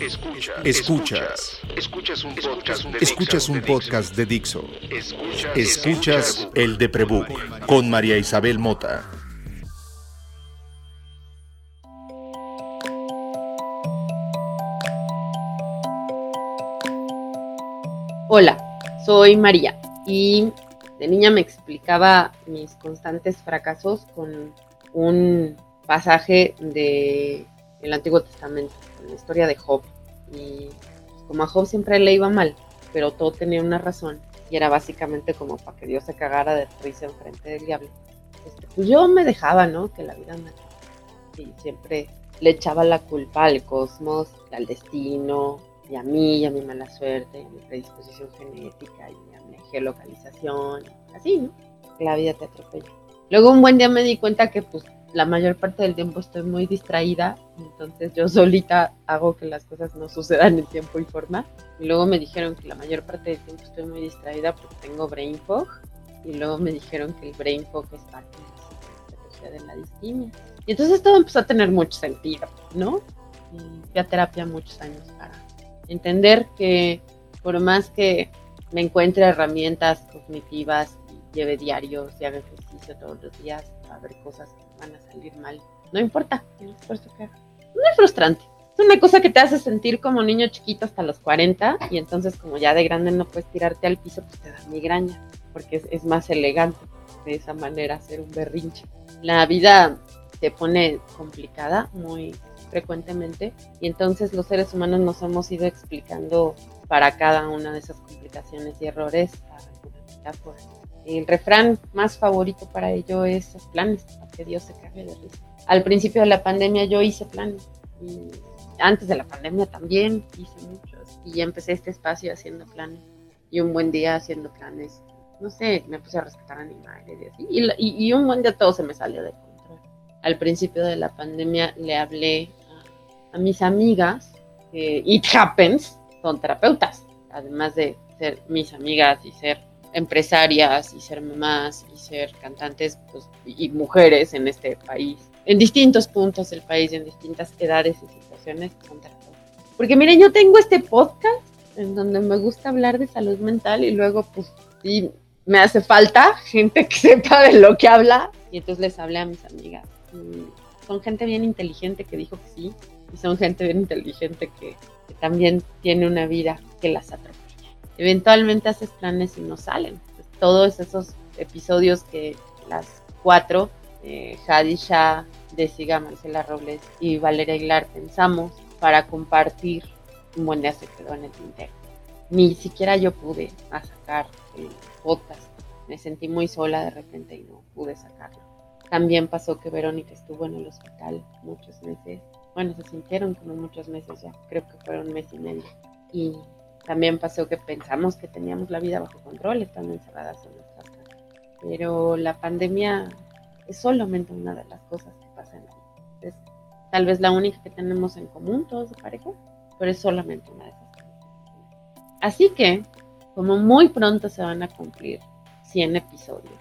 Escuchas. Escuchas. Escuchas un podcast de Escuchas un podcast de Dixo. Escuchas, Escuchas el de Prebook con María Isabel Mota. Hola, soy María y de niña me explicaba mis constantes fracasos con un pasaje de el Antiguo Testamento, la historia de Job. Y como a Job siempre le iba mal, pero todo tenía una razón y era básicamente como para que Dios se cagara de risa enfrente del diablo. Este, pues yo me dejaba, ¿no? Que la vida me y siempre le echaba la culpa al cosmos, al destino, y a mí, y a mi mala suerte, y a mi predisposición genética, y a mi geolocalización, así, ¿no? La vida te atropella. Luego un buen día me di cuenta que pues la mayor parte del tiempo estoy muy distraída, entonces yo solita hago que las cosas no sucedan en tiempo y forma. Y luego me dijeron que la mayor parte del tiempo estoy muy distraída porque tengo brain fog. Y luego me dijeron que el brain fog es parte de la de la distimia. Y entonces todo empezó a tener mucho sentido, ¿no? Y fui a terapia muchos años para entender que por más que me encuentre herramientas cognitivas y lleve diarios y haga ejercicio todos los días, va a haber cosas que van a salir mal. No importa el esfuerzo que haga. No es frustrante. Es una cosa que te hace sentir como niño chiquito hasta los 40 y entonces como ya de grande no puedes tirarte al piso, pues te da migraña, porque es, más elegante de esa manera hacer un berrinche. La vida se pone complicada muy frecuentemente y entonces los seres humanos nos hemos ido explicando para cada una de esas complicaciones y errores alguna metáfora. El refrán más favorito para ello es planes, que Dios se cague de risa. Al principio de la pandemia yo hice planes y antes de la pandemia también hice muchos y empecé este espacio haciendo planes y un buen día haciendo planes. No sé, me puse a rescatar animales y así y, y, y un buen día todo se me salió de control. Al principio de la pandemia le hablé a, a mis amigas, que It Happens, son terapeutas, además de ser mis amigas y ser empresarias y ser mamás y ser cantantes pues, y mujeres en este país, en distintos puntos del país, en distintas edades y situaciones. Porque miren, yo tengo este podcast en donde me gusta hablar de salud mental y luego pues sí, me hace falta gente que sepa de lo que habla y entonces les hablé a mis amigas. Y son gente bien inteligente que dijo que sí y son gente bien inteligente que, que también tiene una vida que las atropella eventualmente haces planes y no salen. Pues todos esos episodios que las cuatro, eh, Hadisha, Desiga, Marcela Robles y Valeria Aguilar pensamos para compartir, un buen día se quedó en el tintero. Ni siquiera yo pude sacar el podcast. Me sentí muy sola de repente y no pude sacarlo. También pasó que Verónica estuvo en el hospital muchos meses. Bueno, se sintieron como muchos meses ya, creo que fueron un mes y medio. Y también pasó que pensamos que teníamos la vida bajo control estando encerradas en nuestras casas. Pero la pandemia es solamente una de las cosas que pasan. Es tal vez la única que tenemos en común todos de pareja, pero es solamente una de esas cosas. Así que, como muy pronto se van a cumplir 100 episodios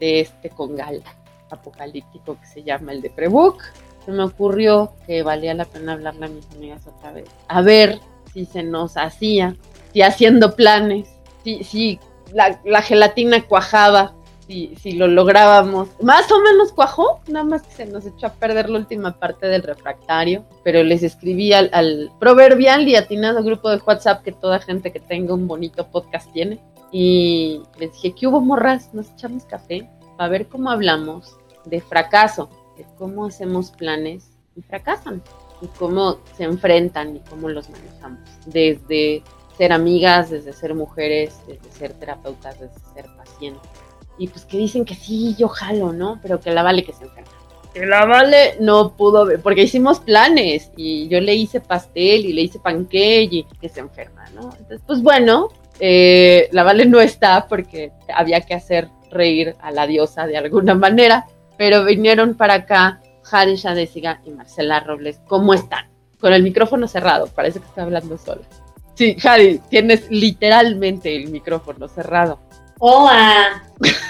de este congal apocalíptico que se llama el de Prebook, se me ocurrió que valía la pena hablarle a mis amigas otra vez. A ver si se nos hacía, si haciendo planes, si, si la, la gelatina cuajaba, si, si, lo lográbamos. Más o menos cuajó, nada más que se nos echó a perder la última parte del refractario, pero les escribí al, al proverbial y atinado grupo de WhatsApp que toda gente que tenga un bonito podcast tiene. Y les dije, ¿qué hubo morras? Nos echamos café para ver cómo hablamos de fracaso, de cómo hacemos planes y fracasan y cómo se enfrentan y cómo los manejamos. Desde ser amigas, desde ser mujeres, desde ser terapeutas, desde ser pacientes. Y pues que dicen que sí, yo jalo, ¿no? Pero que la Vale que se enferma. Que la Vale no pudo ver, porque hicimos planes y yo le hice pastel y le hice panqueque y que se enferma, ¿no? Entonces, pues bueno, eh, la Vale no está porque había que hacer reír a la diosa de alguna manera, pero vinieron para acá Jade Shadesiga y Marcela Robles, ¿cómo están? Con el micrófono cerrado, parece que está hablando sola. Sí, Jade, tienes literalmente el micrófono cerrado. Hola,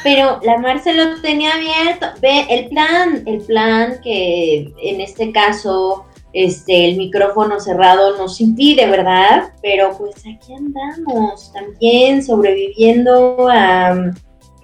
pero la Marcela lo tenía abierto. Ve, el plan, el plan que en este caso este, el micrófono cerrado nos impide, ¿verdad? Pero pues aquí andamos también sobreviviendo a...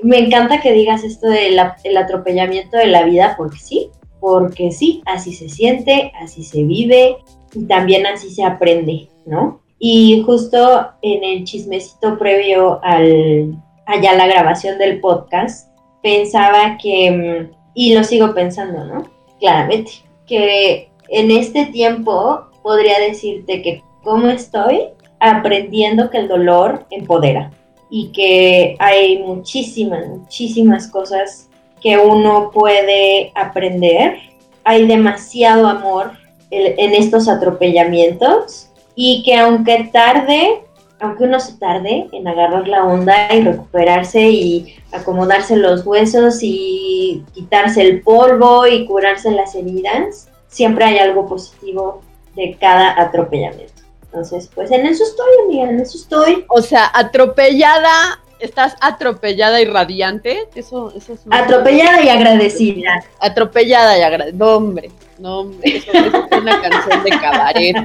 Me encanta que digas esto del atropellamiento de la vida, porque sí, porque sí, así se siente, así se vive y también así se aprende, ¿no? Y justo en el chismecito previo al, allá la grabación del podcast, pensaba que, y lo sigo pensando, ¿no? Claramente, que en este tiempo podría decirte que cómo estoy aprendiendo que el dolor empodera y que hay muchísimas, muchísimas cosas que uno puede aprender. Hay demasiado amor en estos atropellamientos y que aunque tarde, aunque uno se tarde en agarrar la onda y recuperarse y acomodarse los huesos y quitarse el polvo y curarse las heridas, siempre hay algo positivo de cada atropellamiento. Entonces, pues en eso estoy, amiga, en eso estoy. O sea, atropellada, estás atropellada y radiante. Eso, eso es Atropellada y agradecida. Atropellada y agradecida. No, hombre, no, hombre, eso, es una canción de cabaret.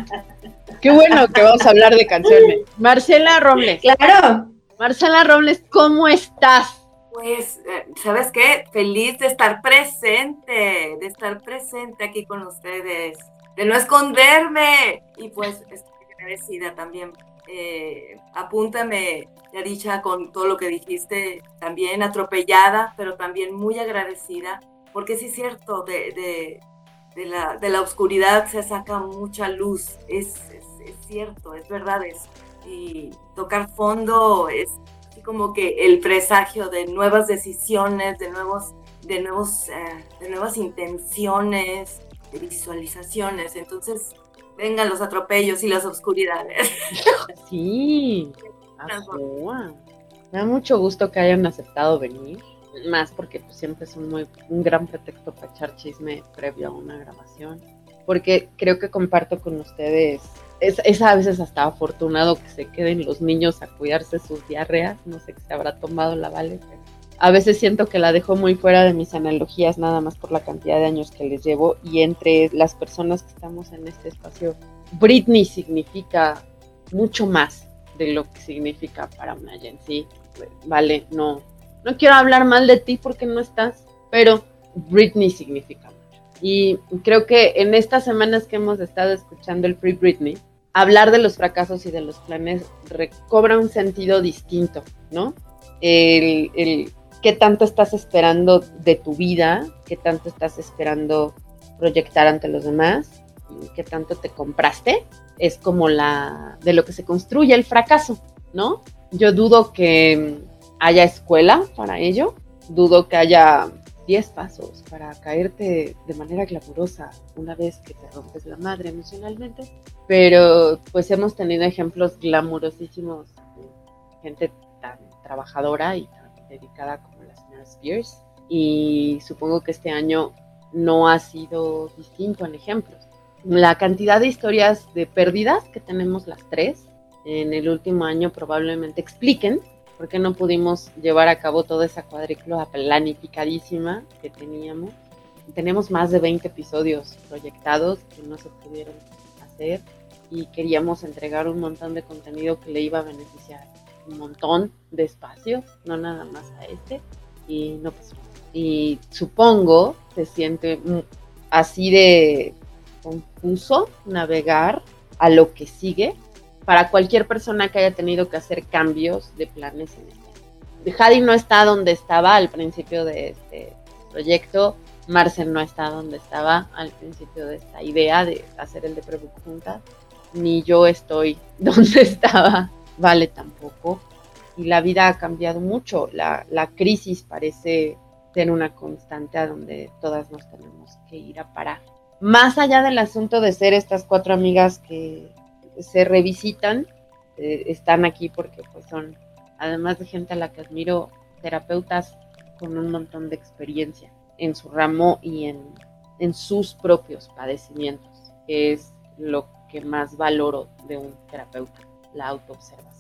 Qué bueno que vamos a hablar de canciones. Marcela Robles. Claro. Marcela Robles, ¿cómo estás? Pues, ¿sabes qué? Feliz de estar presente, de estar presente aquí con ustedes, de no esconderme. Y pues, estoy agradecida también. Eh, apúntame, ya dicha, con todo lo que dijiste, también atropellada, pero también muy agradecida, porque sí es cierto, de, de, la, de la oscuridad se saca mucha luz, es, es, cierto, es verdad eso. Y tocar fondo es como que el presagio de nuevas decisiones, de nuevos, de nuevos, eh, de nuevas intenciones, de visualizaciones. Entonces, vengan los atropellos y las oscuridades. Sí. Me da mucho gusto que hayan aceptado venir, más porque pues, siempre es un, muy, un gran pretexto para echar chisme previo a una grabación, porque creo que comparto con ustedes es, a veces hasta afortunado que se queden los niños a cuidarse sus diarreas, no sé qué se habrá tomado la Vale, a veces siento que la dejo muy fuera de mis analogías nada más por la cantidad de años que les llevo y entre las personas que estamos en este espacio, Britney significa mucho más de lo que significa para una sí, Vale, no, no quiero hablar mal de ti porque no estás, pero Britney significa mucho. Y creo que en estas semanas que hemos estado escuchando el Free Britney, hablar de los fracasos y de los planes recobra un sentido distinto, ¿no? El qué tanto estás esperando de tu vida, qué tanto estás esperando proyectar ante los demás, qué tanto te compraste, es como la de lo que se construye el fracaso, ¿no? Yo dudo que haya escuela para ello, dudo que haya 10 pasos para caerte de manera glamurosa una vez que te rompes la madre emocionalmente, pero pues hemos tenido ejemplos glamurosísimos de gente tan trabajadora y tan dedicada como la señora Spears y supongo que este año no ha sido distinto en ejemplos. La cantidad de historias de pérdidas que tenemos las tres en el último año probablemente expliquen ¿Por qué no pudimos llevar a cabo toda esa cuadrícula planificadísima que teníamos? Tenemos más de 20 episodios proyectados que no se pudieron hacer y queríamos entregar un montón de contenido que le iba a beneficiar un montón de espacio, no nada más a este, y no pasó. Y supongo se siente así de confuso navegar a lo que sigue para cualquier persona que haya tenido que hacer cambios de planes en este. Hadi no está donde estaba al principio de este proyecto, Marcel no está donde estaba al principio de esta idea de hacer el de Prebook juntas, ni yo estoy donde estaba, Vale tampoco. Y la vida ha cambiado mucho, la, la crisis parece ser una constante a donde todas nos tenemos que ir a parar. Más allá del asunto de ser estas cuatro amigas que se revisitan, eh, están aquí porque pues son, además de gente a la que admiro, terapeutas con un montón de experiencia en su ramo y en, en sus propios padecimientos, que es lo que más valoro de un terapeuta, la autoobservación.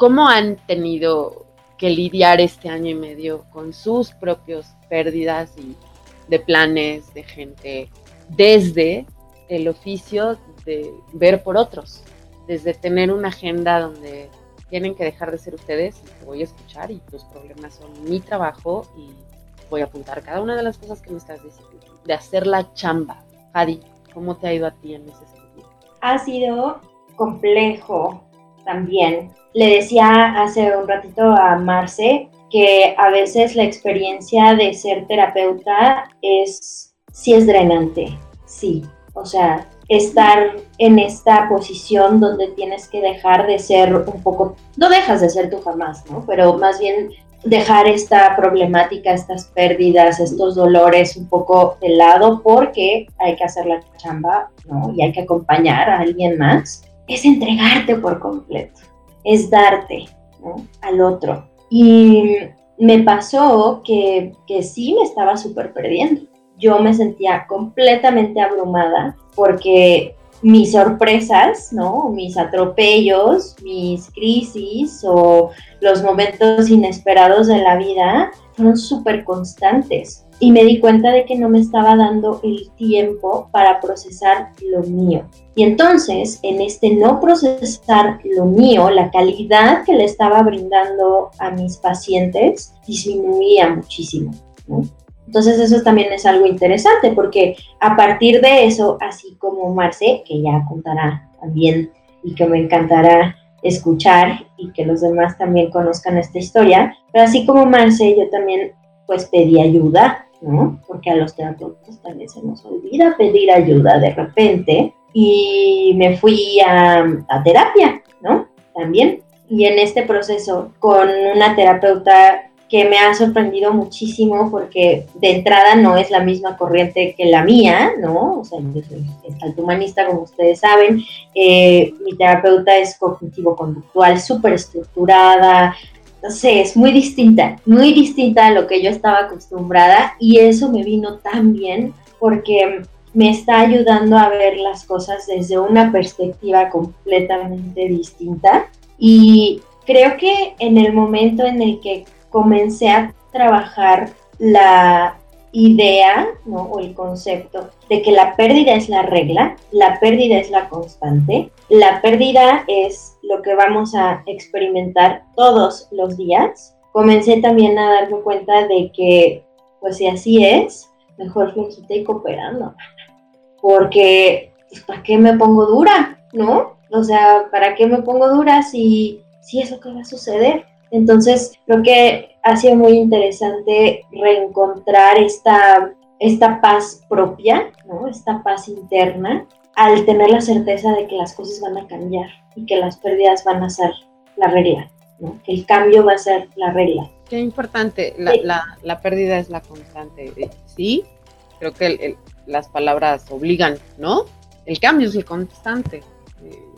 ¿Cómo han tenido que lidiar este año y medio con sus propios pérdidas y de planes de gente desde el oficio de ver por otros, desde tener una agenda donde tienen que dejar de ser ustedes y te voy a escuchar y tus problemas son mi trabajo y voy a apuntar cada una de las cosas que me estás diciendo, de hacer la chamba. Jadi, ¿cómo te ha ido a ti en ese sentido? Ha sido complejo también. Le decía hace un ratito a Marce que a veces la experiencia de ser terapeuta es, sí es drenante, sí. O sea, estar en esta posición donde tienes que dejar de ser un poco, no dejas de ser tú jamás, ¿no? Pero más bien dejar esta problemática, estas pérdidas, estos dolores un poco de lado porque hay que hacer la chamba, ¿no? Y hay que acompañar a alguien más. Es entregarte por completo, es darte. Al otro. Y me pasó que, que sí me estaba súper perdiendo. Yo me sentía completamente abrumada porque mis sorpresas, ¿no? Mis atropellos, mis crisis o los momentos inesperados de la vida fueron súper constantes. Y me di cuenta de que no me estaba dando el tiempo para procesar lo mío. Y entonces, en este no procesar lo mío, la calidad que le estaba brindando a mis pacientes disminuía muchísimo. Entonces eso también es algo interesante porque a partir de eso, así como Marce, que ya contará también y que me encantará escuchar y que los demás también conozcan esta historia, pero así como Marce, yo también pues pedí ayuda, ¿no? Porque a los terapeutas también se nos olvida pedir ayuda de repente y me fui a, a terapia, ¿no? También. Y en este proceso con una terapeuta que me ha sorprendido muchísimo porque de entrada no es la misma corriente que la mía, ¿no? O sea, yo soy humanista, como ustedes saben. Eh, mi terapeuta es cognitivo-conductual, súper estructurada. No sé, es muy distinta, muy distinta a lo que yo estaba acostumbrada y eso me vino tan bien porque me está ayudando a ver las cosas desde una perspectiva completamente distinta y creo que en el momento en el que comencé a trabajar la idea ¿no? o el concepto de que la pérdida es la regla, la pérdida es la constante, la pérdida es lo que vamos a experimentar todos los días. Comencé también a darme cuenta de que, pues si así es, mejor flojita y cooperando. Porque, pues, ¿para qué me pongo dura? ¿No? O sea, ¿para qué me pongo dura si, si es lo que va a suceder? Entonces, creo que ha sido muy interesante reencontrar esta, esta paz propia, ¿no? esta paz interna, al tener la certeza de que las cosas van a cambiar y que las pérdidas van a ser la regla, ¿no? que el cambio va a ser la regla. Qué importante, la, la, la pérdida es la constante. Eh, sí, creo que el, el, las palabras obligan, ¿no? El cambio es el constante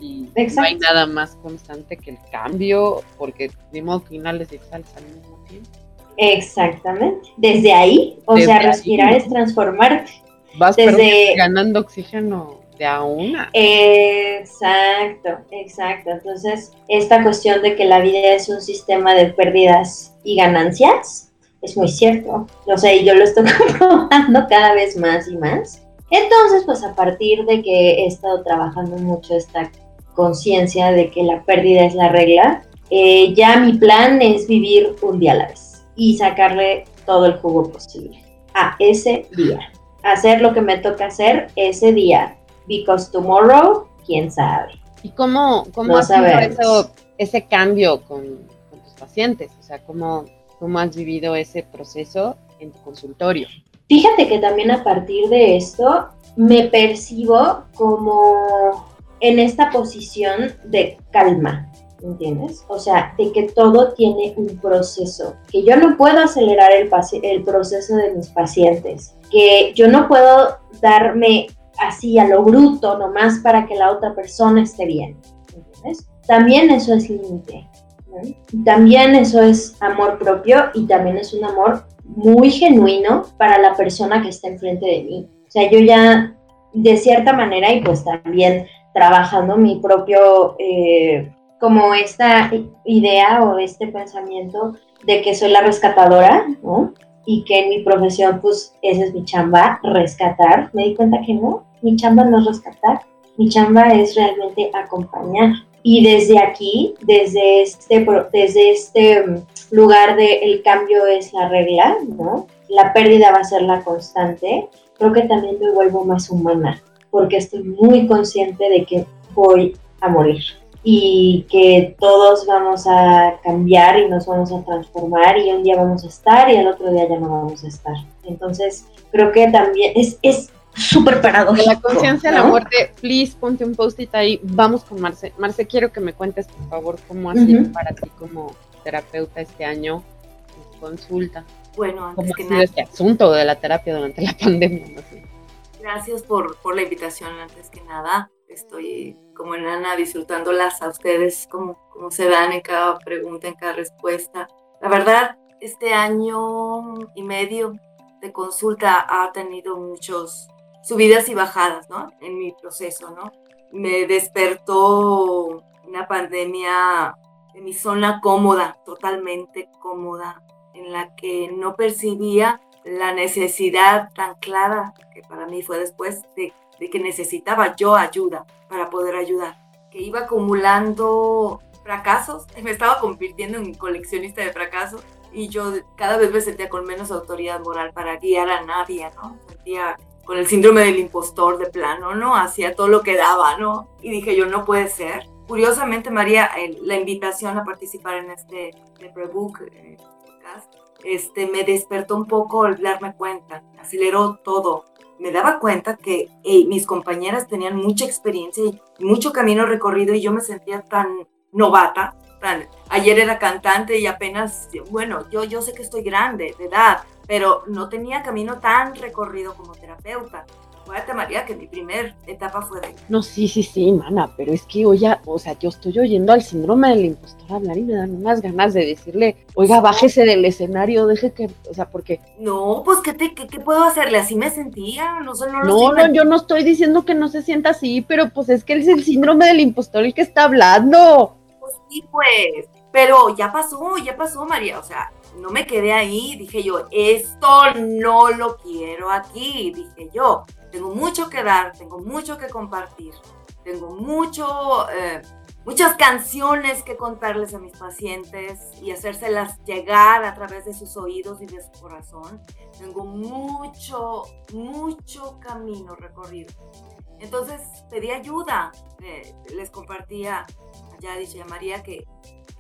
y Exacto. no hay nada más constante que el cambio, porque de modo que inhales y exhales al mismo tiempo. Exactamente. Desde ahí, o Desde sea, respirar ahí, es transformarte. Vas Desde... ganando oxígeno de a una. Exacto, exacto. Entonces, esta cuestión de que la vida es un sistema de pérdidas y ganancias es muy cierto. O sea, y yo lo estoy comprobando cada vez más y más. Entonces, pues a partir de que he estado trabajando mucho esta conciencia de que la pérdida es la regla, eh, ya mi plan es vivir un día a la vez y sacarle todo el jugo posible a ese día. Hacer lo que me toca hacer ese día. Because tomorrow, quién sabe. ¿Y cómo, cómo no has eso, ese cambio con, con, tus pacientes? O sea, ¿cómo, ¿cómo has vivido ese proceso en tu consultorio? Fíjate que también a partir de esto me percibo como en esta posición de calma, ¿entiendes? O sea, de que todo tiene un proceso, que yo no puedo acelerar el, proceso de mis pacientes, que yo no puedo darme así a lo bruto nomás para que la otra persona esté bien, ¿entiendes? También eso es límite. También eso es amor propio y también es un amor muy genuino para la persona que está enfrente de mí. O sea, yo ya de cierta manera y pues también trabajando mi propio, eh, como esta idea o este pensamiento de que soy la rescatadora, ¿no? Y que en mi profesión pues esa es mi chamba, rescatar, me di cuenta que no, mi chamba no es rescatar, mi chamba es realmente acompañar. Y desde aquí, desde este, desde este mm, lugar de el cambio es la regla, ¿no? La pérdida va a ser la constante, creo que también me vuelvo más humana, porque estoy muy consciente de que voy a morir y que todos vamos a cambiar y nos vamos a transformar y un día vamos a estar y el otro día ya no vamos a estar. Entonces, creo que también es, es súper paradójico. la conciencia de la muerte, please ponte un post-it ahí. Vamos con Marce. Marce, quiero que me cuentes, por favor, cómo ha sido para ti como terapeuta este año consulta. Bueno, antes ¿Cómo que ha sido este asunto de la terapia durante la pandemia? Gracias por, por la invitación, antes que nada. Estoy como enana disfrutándolas a ustedes, como, como se dan en cada pregunta, en cada respuesta. La verdad, este año y medio de consulta ha tenido muchos subidas y bajadas, ¿no? En mi proceso, ¿no? Me despertó una pandemia en mi zona cómoda, totalmente cómoda, en la que no percibía la necesidad tan clara, que para mí fue después, de, de que necesitaba yo ayuda para poder ayudar, que iba acumulando fracasos, me estaba convirtiendo en coleccionista de fracasos y yo cada vez me sentía con menos autoridad moral para guiar a nadie, ¿no? Sentía con el síndrome del impostor de plano, ¿no? Hacía todo lo que daba, ¿no? Y dije yo, no puede ser. Curiosamente, María, la invitación a participar en este prebook eh, este, me despertó un poco el darme cuenta, aceleró todo. Me daba cuenta que mis compañeras tenían mucha experiencia y mucho camino recorrido y yo me sentía tan novata. Ayer era cantante y apenas, bueno, yo, yo sé que estoy grande de edad, pero no tenía camino tan recorrido como terapeuta. Acuérdate, María, que mi primer etapa fue de... No, sí, sí, sí, mana, pero es que oye, o sea, yo estoy oyendo al síndrome del impostor hablar y me dan unas ganas de decirle, oiga, bájese del escenario, deje que, o sea, porque... No, pues, ¿qué, te, qué, puedo hacerle? Así me sentía, no solo No, no, yo no estoy diciendo que no se sienta así, pero pues es que es el síndrome del impostor el que está hablando. Pues sí, pues, pero ya pasó, ya pasó, María, o sea, no me quedé ahí, dije yo, esto no lo quiero aquí, dije yo, tengo mucho que dar, tengo mucho que compartir, tengo mucho, eh, muchas canciones que contarles a mis pacientes y hacérselas llegar a través de sus oídos y de su corazón. Tengo mucho, mucho camino recorrido. Entonces pedí ayuda, eh, les compartía ya dice María que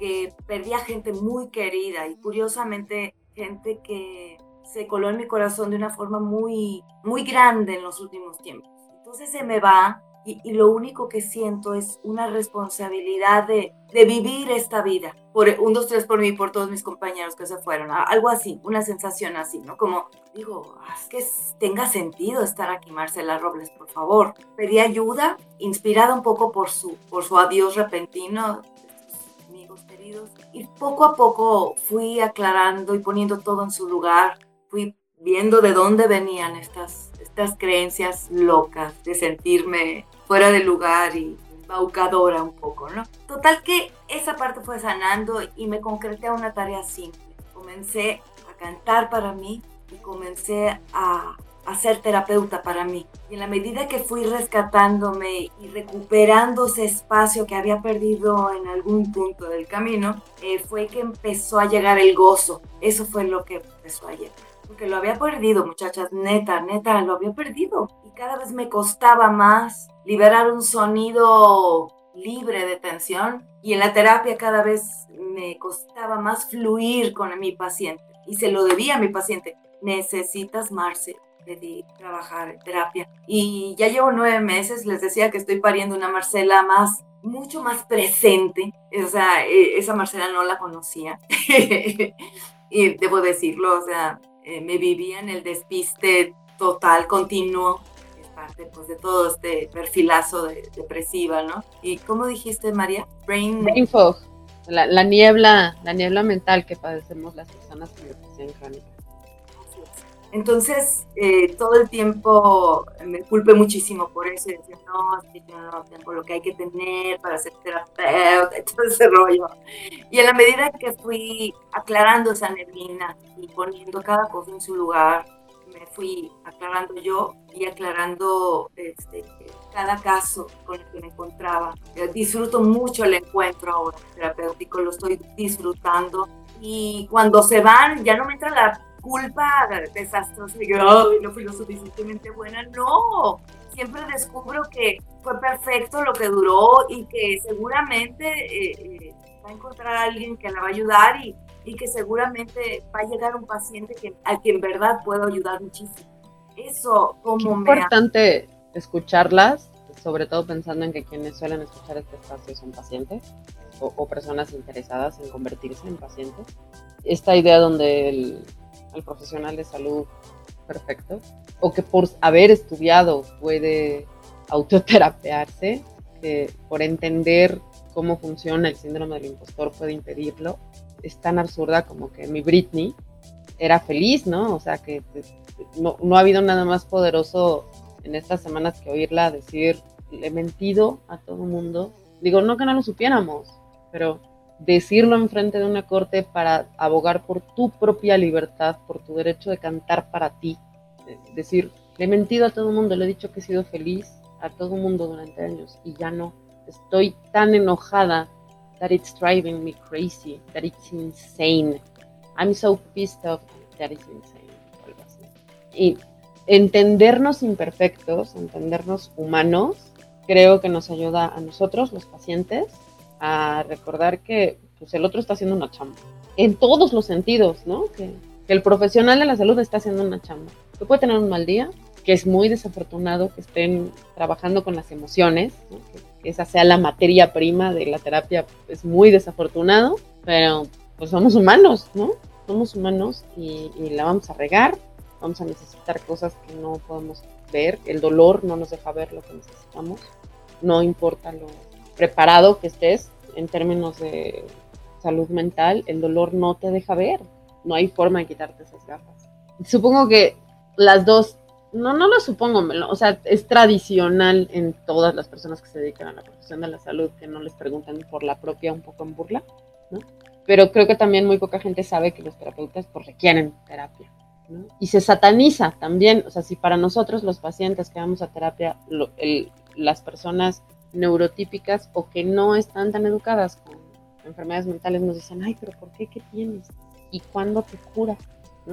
que perdía gente muy querida y curiosamente gente que se coló en mi corazón de una forma muy, muy grande en los últimos tiempos. Entonces se me va y, lo único que siento es una responsabilidad de, de, vivir esta vida. Por un, dos, tres por mí y por todos mis compañeros que se fueron. Algo así, una sensación así, ¿no? Como, digo, haz que tenga sentido estar aquí, Marcela Robles, por favor. Pedí ayuda, inspirada un poco por su, por su adiós repentino y poco a poco fui aclarando y poniendo todo en su lugar, fui viendo de dónde venían estas, estas creencias locas de sentirme fuera de lugar y embaucadora un poco, ¿no? Total que esa parte fue sanando y me concreté a una tarea simple. Comencé a cantar para mí y comencé a a ser terapeuta para mí. Y en la medida que fui rescatándome y recuperando ese espacio que había perdido en algún punto del camino, eh, fue que empezó a llegar el gozo. Eso fue lo que empezó a llegar. Porque lo había perdido, muchachas, neta, neta, lo había perdido. Y cada vez me costaba más liberar un sonido libre de tensión. Y en la terapia cada vez me costaba más fluir con mi paciente. Y se lo debía a mi paciente. Necesitas, Marce, de trabajar terapia. Y ya llevo nueve meses, les decía que estoy pariendo una Marcela más, mucho más presente. O sea, e, esa Marcela no la conocía. y debo decirlo, o sea, eh, me vivía en el despiste total, continuo. Es parte pues, de todo este perfilazo de, depresiva, ¿no? ¿Y cómo dijiste, María? Brain, Brain fog. La, la, niebla, la niebla mental que padecemos las personas con depresión crónica. Entonces, eh, todo el tiempo me culpé muchísimo por eso y decía, no, es que yo no tengo lo que hay que tener para ser terapeuta todo ese rollo. Y en la medida que fui aclarando esa neblina y poniendo cada cosa en su lugar, me fui aclarando yo y aclarando este, cada caso con el que me encontraba. Disfruto mucho el encuentro ahora terapéutico, lo estoy disfrutando. Y cuando se van, ya no me entra la culpa desastrosa de que no fui lo suficientemente buena. No, siempre descubro que fue perfecto lo que duró y que seguramente eh, eh, va a encontrar a alguien que la va a ayudar y, y que seguramente va a llegar un paciente que, al que en verdad puedo ayudar muchísimo. Eso como me... importante escucharlas, sobre todo pensando en que quienes suelen escuchar este espacio son pacientes o, personas interesadas en convertirse en pacientes. Esta idea donde el, el profesional de salud perfecto o que por haber estudiado puede autoterapearse, que por entender cómo funciona el síndrome del impostor puede impedirlo, es tan absurda como que mi Britney era feliz, ¿no? O sea, que no, no ha habido nada más poderoso en estas semanas que oírla decir, le he mentido a todo el mundo. Digo, no que no lo supiéramos, pero decirlo enfrente de una corte para abogar por tu propia libertad, por tu derecho de cantar para ti. decir, le he mentido a todo el mundo, le he dicho que he sido feliz a todo el mundo durante años y ya no. Estoy tan enojada that it's driving me crazy, that it's insane. I'm so pissed off that it's insane. Y entendernos imperfectos, entendernos humanos, creo que nos ayuda a nosotros, los pacientes, a recordar que pues, el otro está haciendo una chamba. En todos los sentidos, ¿no? Que, el profesional de la salud está haciendo una chamba. Que puede tener un mal día, que es muy desafortunado que estén trabajando con las emociones, que esa sea la materia prima de la terapia, es muy desafortunado, pero pues somos humanos, ¿no? Somos humanos y, y la vamos a regar, vamos a necesitar cosas que no podemos ver, el dolor no nos deja ver lo que necesitamos, no importa lo preparado que estés en términos de salud mental, el dolor no te deja ver, no hay forma de quitarte esas gafas. Supongo que las dos, no, no lo supongo, o sea, es tradicional en todas las personas que se dedican a la profesión de la salud que no les preguntan por la propia un poco en burla, ¿no? Pero creo que también muy poca gente sabe que los terapeutas pues requieren terapia. Y se sataniza también, o sea, si para nosotros los pacientes que vamos a terapia, las personas neurotípicas o que no están tan educadas con enfermedades mentales nos dicen, ay, pero ¿por qué? ¿Qué tienes? ¿Y cuándo te cura?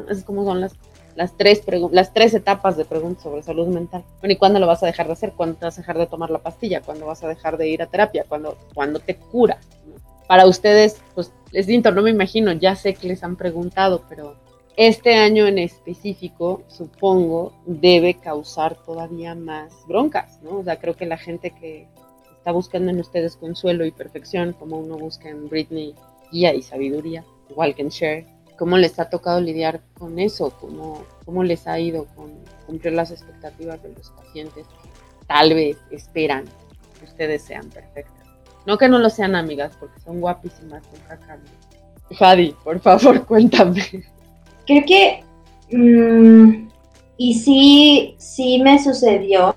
Es como son las, las, tres las tres etapas de preguntas sobre salud mental. Bueno, ¿y cuándo lo vas a dejar de hacer? ¿Cuándo vas a dejar de tomar la pastilla? ¿Cuándo vas a dejar de ir a terapia? ¿Cuándo, te cura? Para ustedes, pues es distinto, no me imagino, ya sé que les han preguntado, pero este año en específico, supongo, debe causar todavía más broncas, ¿no? O sea, creo que la gente que está buscando en ustedes consuelo y perfección, como uno busca en Britney guía y sabiduría, igual que en Cher, ¿cómo les ha tocado lidiar con eso? ¿Cómo, cómo les ha ido con cumplir las expectativas de los pacientes tal vez esperan que ustedes sean perfectas? No que no lo sean amigas, porque son guapísimas con caca. Fadi, por favor, cuéntame creo que, mm, y sí, sí me sucedió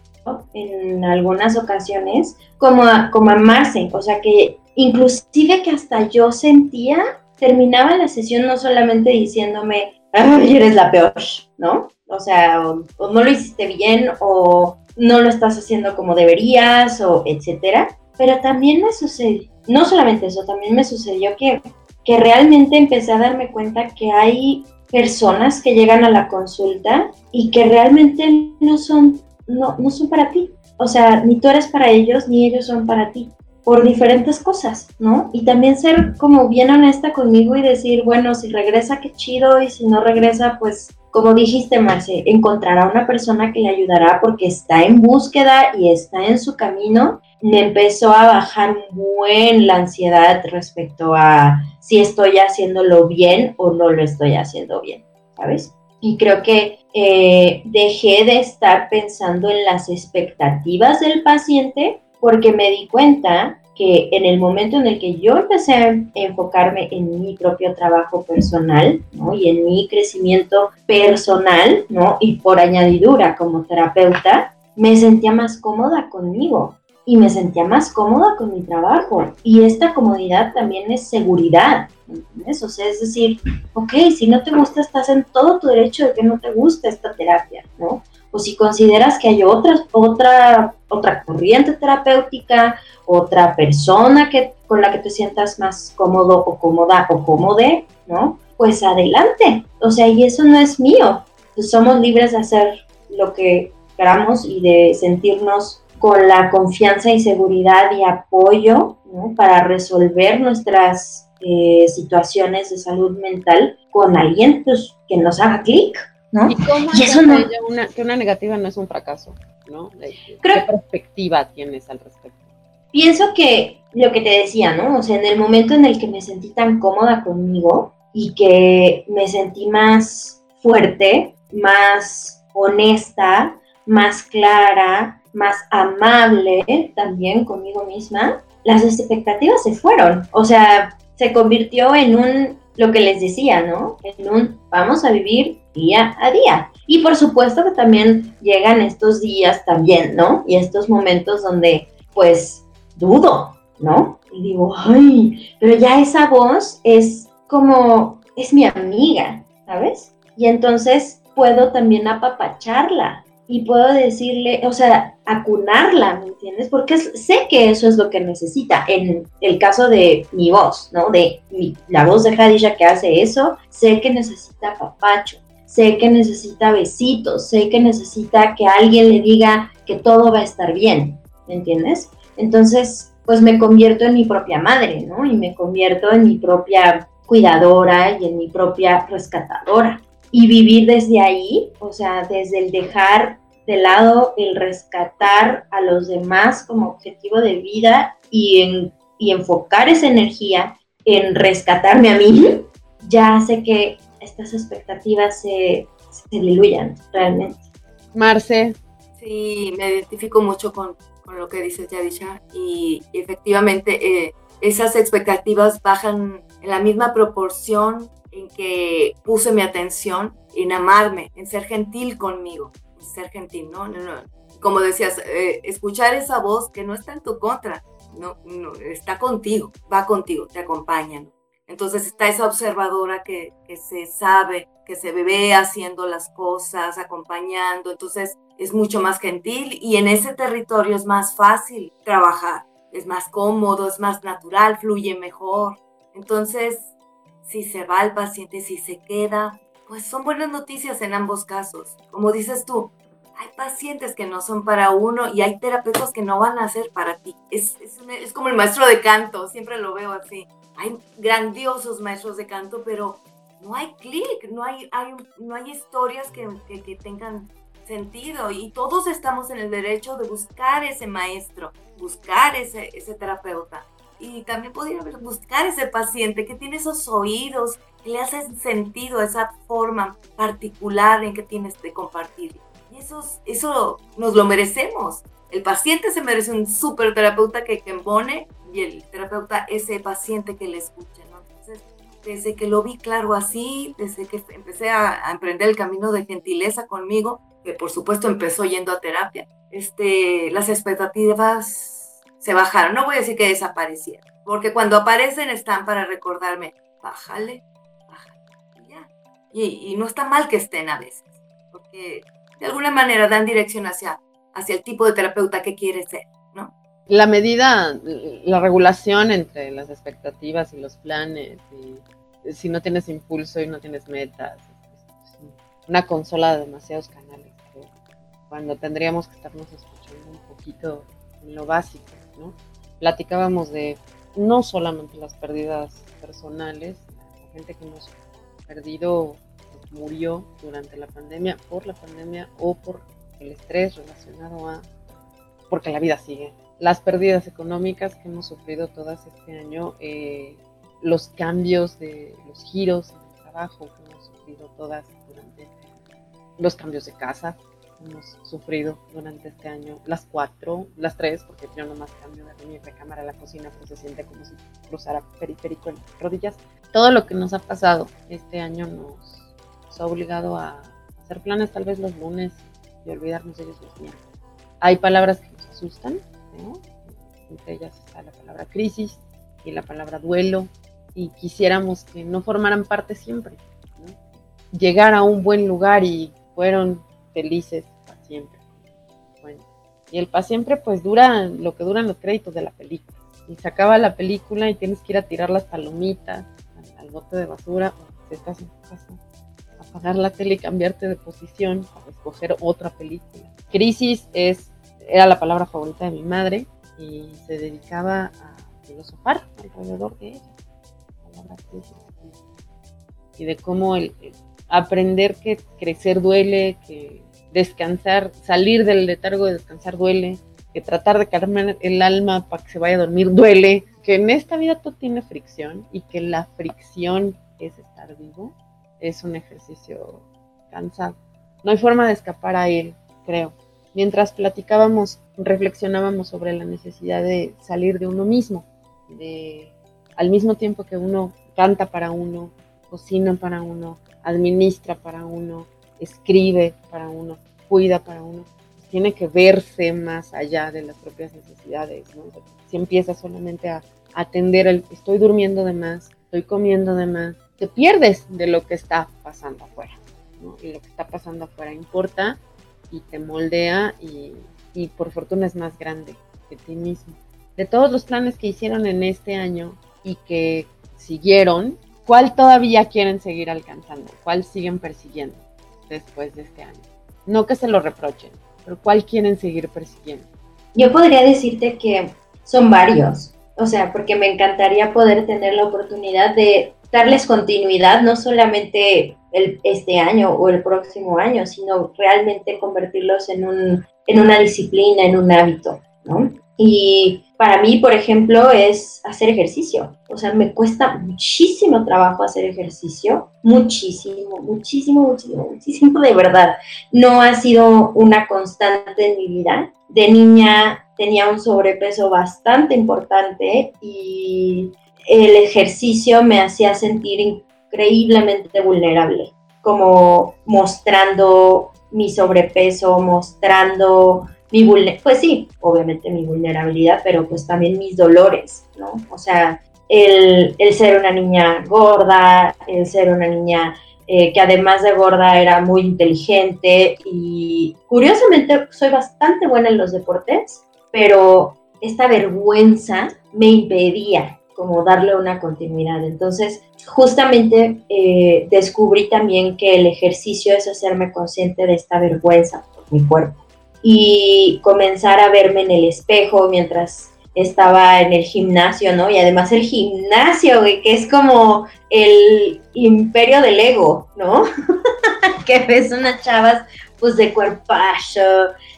en algunas ocasiones como, como amarse, o sea que inclusive que hasta yo sentía, terminaba la sesión no solamente diciéndome, eres la peor, ¿no? O sea, o, no lo hiciste bien, o no lo estás haciendo como deberías, o etcétera. Pero también me sucedió, no solamente eso, también me sucedió que, que realmente empecé a darme cuenta que hay personas que llegan a la consulta y que realmente no son, no, no son para ti. O sea, ni tú eres para ellos, ni ellos son para ti, por diferentes cosas, ¿no? Y también ser como bien honesta conmigo y decir, bueno, si regresa, qué chido, y si no regresa, pues como dijiste, Marce, encontrará una persona que le ayudará porque está en búsqueda y está en su camino. Me empezó a bajar muy la ansiedad respecto a si estoy haciéndolo bien o no lo estoy haciendo bien, ¿sabes? Y creo que eh, dejé de estar pensando en las expectativas del paciente porque me di cuenta que en el momento en el que yo empecé a enfocarme en mi propio trabajo personal. Y en mi crecimiento personal, ¿no? Y por añadidura como terapeuta, me sentía más cómoda conmigo, y me sentía más cómoda con mi trabajo. Y esta comodidad también es seguridad, ¿entiendes? O sea, es decir, ok, si no te gusta, estás en todo tu derecho de que no te guste esta terapia, ¿no? O si consideras que hay otra, otra, otra corriente terapéutica, otra persona que, con la que te sientas más cómodo o cómoda o cómode, ¿no? Pues adelante. O sea, y eso no es mío. Somos libres de hacer lo que queramos y de sentirnos con la confianza y seguridad y apoyo para resolver nuestras eh, situaciones de salud mental con alguien pues, que nos haga clic. ¿no? ¿Y cómo eso una, que una negativa no es un fracaso? ¿no? ¿Qué perspectiva tienes al respecto? Pienso que lo que te decía, ¿no? O sea, en el momento en el que me sentí tan cómoda conmigo y que me sentí más fuerte, más honesta, más clara, más amable también conmigo misma, las expectativas se fueron. O sea, se convirtió en un, lo que les decía, ¿no? En un vamos a vivir día a día. Y por supuesto que también llegan estos días también, ¿no? Y estos momentos donde pues dudo, ¿no? Y digo, ay, pero ya esa voz es como, es mi amiga, ¿sabes? Y entonces puedo también apapacharla, y puedo decirle, o sea, acunarla, ¿me entiendes? Porque sé que eso es lo que necesita. En el caso de mi voz, ¿no? De la voz de Hadisha que hace eso, sé que necesita papacho, sé que necesita besitos, sé que necesita que alguien le diga que todo va a estar bien, ¿me entiendes? Entonces, pues me convierto en mi propia madre, ¿no? Y me convierto en mi propia cuidadora y en mi propia rescatadora y vivir desde ahí, o sea, desde el dejar de lado el rescatar a los demás como objetivo de vida y, en, enfocar esa energía en rescatarme a mí, ya hace que estas expectativas se, diluyan realmente. Marce. Sí, me identifico mucho con, lo que dices, Yadisha, y efectivamente eh, esas expectativas bajan en la misma proporción en que puse mi atención en amarme, en ser gentil conmigo, en ser gentil, ¿no? Como decías, eh, escuchar esa voz que no está en tu contra, no, no, está contigo, va contigo, te acompaña, Entonces está esa observadora que, que se sabe, que se ve haciendo las cosas, acompañando, entonces es mucho más gentil y en ese territorio es más fácil trabajar, es más cómodo, es más natural, fluye mejor. Entonces, si se va el paciente, si se queda, pues son buenas noticias en ambos casos. Como dices tú, hay pacientes que no son para uno y hay terapeutas que no van a ser para ti. Es, es, como el maestro de canto, siempre lo veo así. Hay grandiosos maestros de canto, pero no hay clic, no hay, hay, no hay historias que, que, que tengan sentido y todos estamos en el derecho de buscar ese maestro, buscar ese, ese terapeuta y también podría buscar ese paciente que tiene esos oídos, que le hacen sentido esa forma particular en que tienes de compartir. Y eso, nos lo merecemos. El paciente se merece un súper terapeuta que, que embone y el terapeuta ese paciente que le escuche. ¿no? Entonces, desde que lo vi claro así, desde que empecé a, a, emprender el camino de gentileza conmigo, que por supuesto empezó yendo a terapia, este, las expectativas se bajaron. No voy a decir que desaparecieron, porque cuando aparecen están para recordarme, bájale, bájale, y ya. Y, no está mal que estén a veces, porque de alguna manera dan dirección hacia, hacia el tipo de terapeuta que quieres ser, ¿no? La medida, la regulación entre las expectativas y los planes, si no tienes impulso y no tienes metas, una consola de demasiados canales, cuando tendríamos que estarnos escuchando un poquito en lo básico. Platicábamos de no solamente las pérdidas personales, la gente que hemos perdido murió durante la pandemia, por la pandemia o por el estrés relacionado a porque la vida sigue. Las pérdidas económicas que hemos sufrido todas este año, eh, los cambios de los giros en el trabajo que hemos sufrido todas durante los cambios de casa, hemos sufrido durante este año, las cuatro, las tres, porque yo nomás cambio de mi recámara a la cocina, pues se siente como si cruzara periférico en rodillas. Todo lo que nos ha pasado este año nos, ha obligado a hacer planes tal vez los lunes y olvidarnos de ellos los días. Hay palabras que nos asustan, entre ellas está la palabra crisis y la palabra duelo, y quisiéramos que no formaran parte siempre, llegar a un buen lugar y fueron felices para siempre. Bueno, y el para siempre pues dura lo que duran los créditos de la película. Y se acaba la película y tienes que ir a tirar las palomitas al, bote de basura, o si estás en tu casa, apagar la tele y cambiarte de posición para escoger otra película. Crisis es, era la palabra favorita de mi madre y se dedicaba a filosofar alrededor de ella. Y de cómo el, aprender que crecer duele, que descansar, salir del letargo de descansar duele, que tratar de calmar el alma para que se vaya a dormir duele, que en esta vida todo tiene fricción y que la fricción es estar vivo, es un ejercicio cansado. No hay forma de escapar a él, creo. Mientras platicábamos, reflexionábamos sobre la necesidad de salir de uno mismo, de al mismo tiempo que uno canta para uno, cocina para uno, administra para uno, escribe para uno, cuida para uno, tiene que verse más allá de las propias necesidades. Si empiezas solamente a atender el estoy durmiendo de más, estoy comiendo de más, te pierdes de lo que está pasando afuera. Y lo que está pasando afuera importa y te moldea y, y por fortuna es más grande que ti mismo. De todos los planes que hicieron en este año y que siguieron, ¿cuál todavía quieren seguir alcanzando? ¿Cuál siguen persiguiendo después de este año? No que se lo reprochen, pero ¿cuál quieren seguir persiguiendo? Yo podría decirte que son varios, o sea, porque me encantaría poder tener la oportunidad de darles continuidad, no solamente el, este año o el próximo año, sino realmente convertirlos en, un, en una disciplina, en un hábito, ¿no? Y para mí, por ejemplo, es hacer ejercicio. O sea, me cuesta muchísimo trabajo hacer ejercicio. Muchísimo, muchísimo, muchísimo, muchísimo de verdad. No ha sido una constante en mi vida. De niña tenía un sobrepeso bastante importante y el ejercicio me hacía sentir increíblemente vulnerable, como mostrando mi sobrepeso, mostrando mi pues sí, obviamente mi vulnerabilidad, pero pues también mis dolores, ¿no? O sea, el, ser una niña gorda, el ser una niña eh, que además de gorda era muy inteligente y curiosamente soy bastante buena en los deportes, pero esta vergüenza me impedía como darle una continuidad. Entonces, justamente eh, descubrí también que el ejercicio es hacerme consciente de esta vergüenza por mi cuerpo y comenzar a verme en el espejo mientras estaba en el gimnasio, ¿no? Y además el gimnasio, que es como el imperio del ego, ¿no? que ves unas chavas pues de cuerpacho,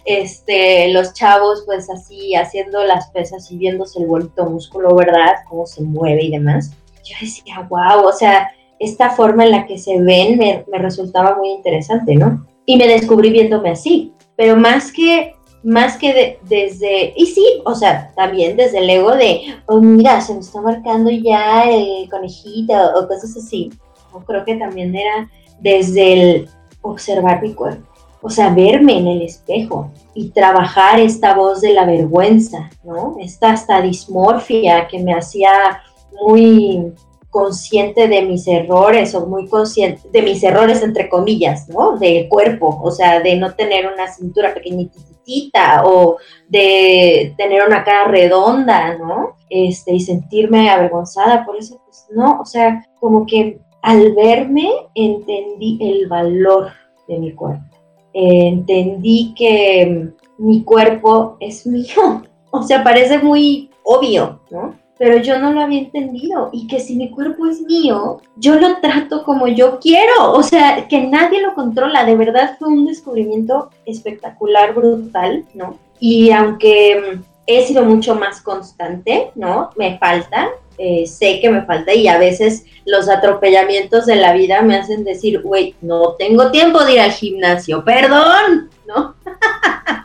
este, los chavos pues así haciendo las pesas y viéndose el bonito músculo, ¿verdad? Cómo se mueve y demás. Yo decía, wow, o sea, esta forma en la que se ven me, me resultaba muy interesante, ¿no? Y me descubrí viéndome así, pero más que más que desde, y sí, o sea, también desde el ego de, oh, mira, se me está marcando ya el conejito o cosas así. Creo que también era desde el observar mi cuerpo, o sea, verme en el espejo y trabajar esta voz de la vergüenza, ¿no? Esta hasta dismorfia que me hacía muy consciente de mis errores o muy consciente de mis errores entre comillas, ¿no? Del cuerpo, o sea, de no tener una cintura pequeñitita o de tener una cara redonda, ¿no? Este, y sentirme avergonzada por eso, pues no, o sea, como que al verme entendí el valor de mi cuerpo. Entendí que mi cuerpo es mío. O sea, parece muy obvio, ¿no? pero yo no lo había entendido y que si mi cuerpo es mío, yo lo trato como yo quiero, o sea, que nadie lo controla, de verdad fue un descubrimiento espectacular, brutal, ¿no? Y aunque he sido mucho más constante, ¿no? Me falta, eh, sé que me falta y a veces los atropellamientos de la vida me hacen decir, güey, no tengo tiempo de ir al gimnasio, perdón, ¿no?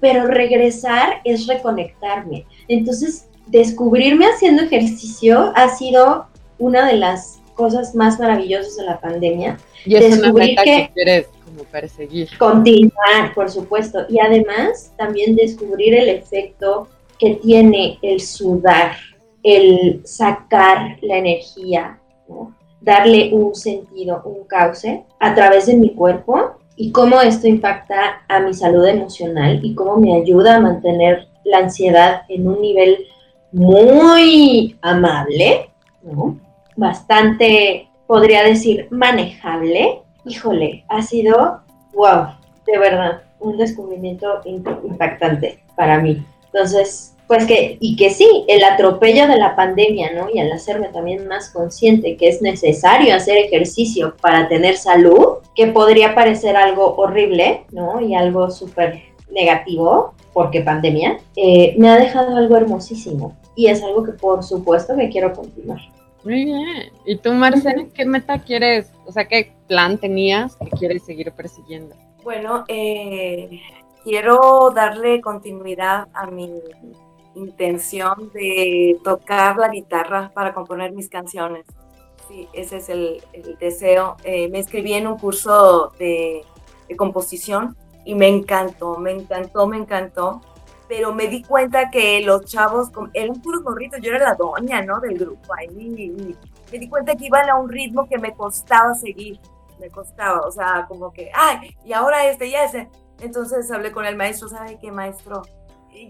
Pero regresar es reconectarme. Entonces, descubrirme haciendo ejercicio ha sido una de las cosas más maravillosas de la pandemia. Y es una meta que, quieres como perseguir. Continuar, por supuesto. Y además también descubrir el efecto que tiene el sudar, el sacar la energía, darle un sentido, un cauce a través de mi cuerpo y cómo esto impacta a mi salud emocional y cómo me ayuda a mantener la ansiedad en un nivel muy amable, bastante, podría decir, manejable. Híjole, ha sido, wow, de verdad, un descubrimiento impactante para mí. Entonces, pues que, y que sí, el atropello de la pandemia, ¿no? Y al hacerme también más consciente que es necesario hacer ejercicio para tener salud, que podría parecer algo horrible, ¿no? Y algo súper negativo, porque pandemia, eh, me ha dejado algo hermosísimo. Y es algo que por supuesto que quiero continuar. Muy bien. ¿Y tú, Marcela, qué meta quieres, o sea, qué plan tenías que quieres seguir persiguiendo? Bueno, eh, quiero darle continuidad a mi intención de tocar la guitarra para componer mis canciones. Sí, ese es el, deseo. Eh, me inscribí en un curso de, composición y me encantó, me encantó, me encantó. Pero me di cuenta que los chavos eran puros morritos, yo era la doña, ¿no? Del grupo ahí. me di cuenta que iban a un ritmo que me costaba seguir, me costaba, o sea, como que, ay, y ahora este y ese. Entonces hablé con el maestro, ¿sabe qué maestro?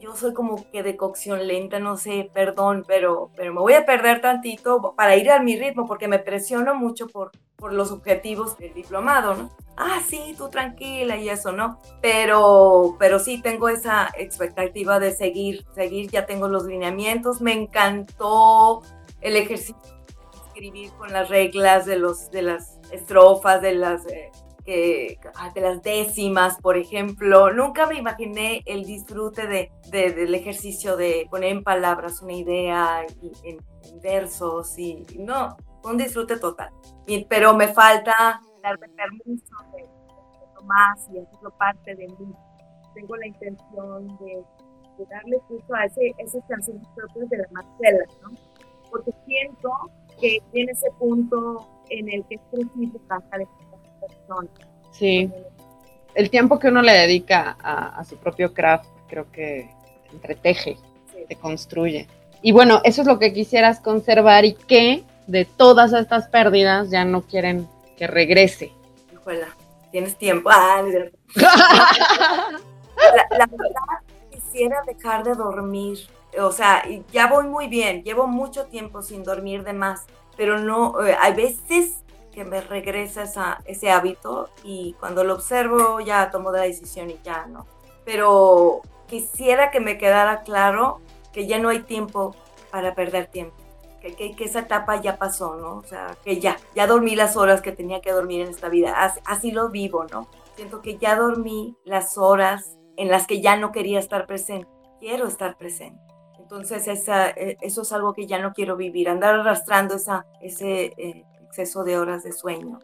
Yo soy como que de cocción lenta, no sé, perdón, pero, pero me voy a perder tantito para ir a mi ritmo porque me presiono mucho por, por los objetivos del diplomado, ¿no? Ah, sí, tú tranquila y eso, ¿no? Pero, pero sí tengo esa expectativa de seguir, seguir, ya tengo los lineamientos, me encantó el ejercicio de escribir con las reglas de, los, de las estrofas, de las... Eh, que, de las décimas, por ejemplo. Nunca me imaginé el disfrute de, del ejercicio de poner en palabras una idea y, en, versos y no, un disfrute total. pero me falta darme permiso de, de más y hacerlo parte de mí. Tengo la intención de, darle curso a ese, esas canciones propias de la Marcela, ¿no? Porque siento que tiene ese punto en el que es preciso cantar Sí. El tiempo que uno le dedica a, su propio craft, creo que entreteje, te construye. Y bueno, eso es lo que quisieras conservar y que de todas estas pérdidas ya no quieren que regrese. tienes tiempo. Ah, la, verdad, quisiera dejar de dormir. O sea, ya voy muy bien, llevo mucho tiempo sin dormir de más, pero no, eh, hay veces que me regresa esa, ese hábito y cuando lo observo ya tomo la decisión y ya no. Pero quisiera que me quedara claro que ya no hay tiempo para perder tiempo, que, que, esa etapa ya pasó, ¿no? O sea, que ya, ya dormí las horas que tenía que dormir en esta vida, así, lo vivo, ¿no? Siento que ya dormí las horas en las que ya no quería estar presente, quiero estar presente. Entonces esa, e, eso es algo que ya no quiero vivir, andar arrastrando esa, ese, eh, exceso de horas de sueño.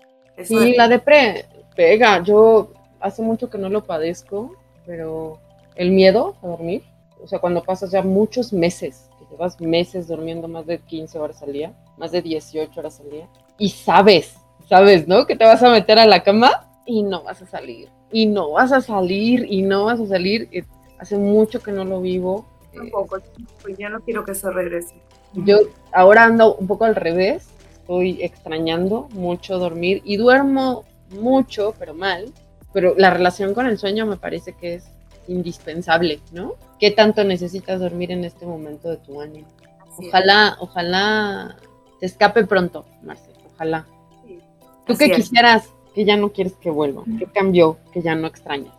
sí, la depre pega. Yo hace mucho que no lo padezco, pero el miedo a dormir, o sea, cuando pasas ya muchos meses, que llevas meses durmiendo más de 15 horas al día, más de 18 horas al día, y sabes, sabes, ¿no? Que te vas a meter a la cama y no vas a salir, y no vas a salir, y no vas a salir. Eh, hace mucho que no lo vivo. Tampoco, pues ya no quiero que eso regrese. Yo ahora ando un poco al revés, estoy extrañando mucho dormir y duermo mucho, pero mal. Pero la relación con el sueño me parece que es indispensable, ¿no? ¿Qué tanto necesitas dormir en este momento de tu año? Ojalá, ojalá te escape pronto, Marcel, ojalá. ¿Tú qué quisieras que ya no quieres que vuelva? ¿Qué cambió que ya no extrañas?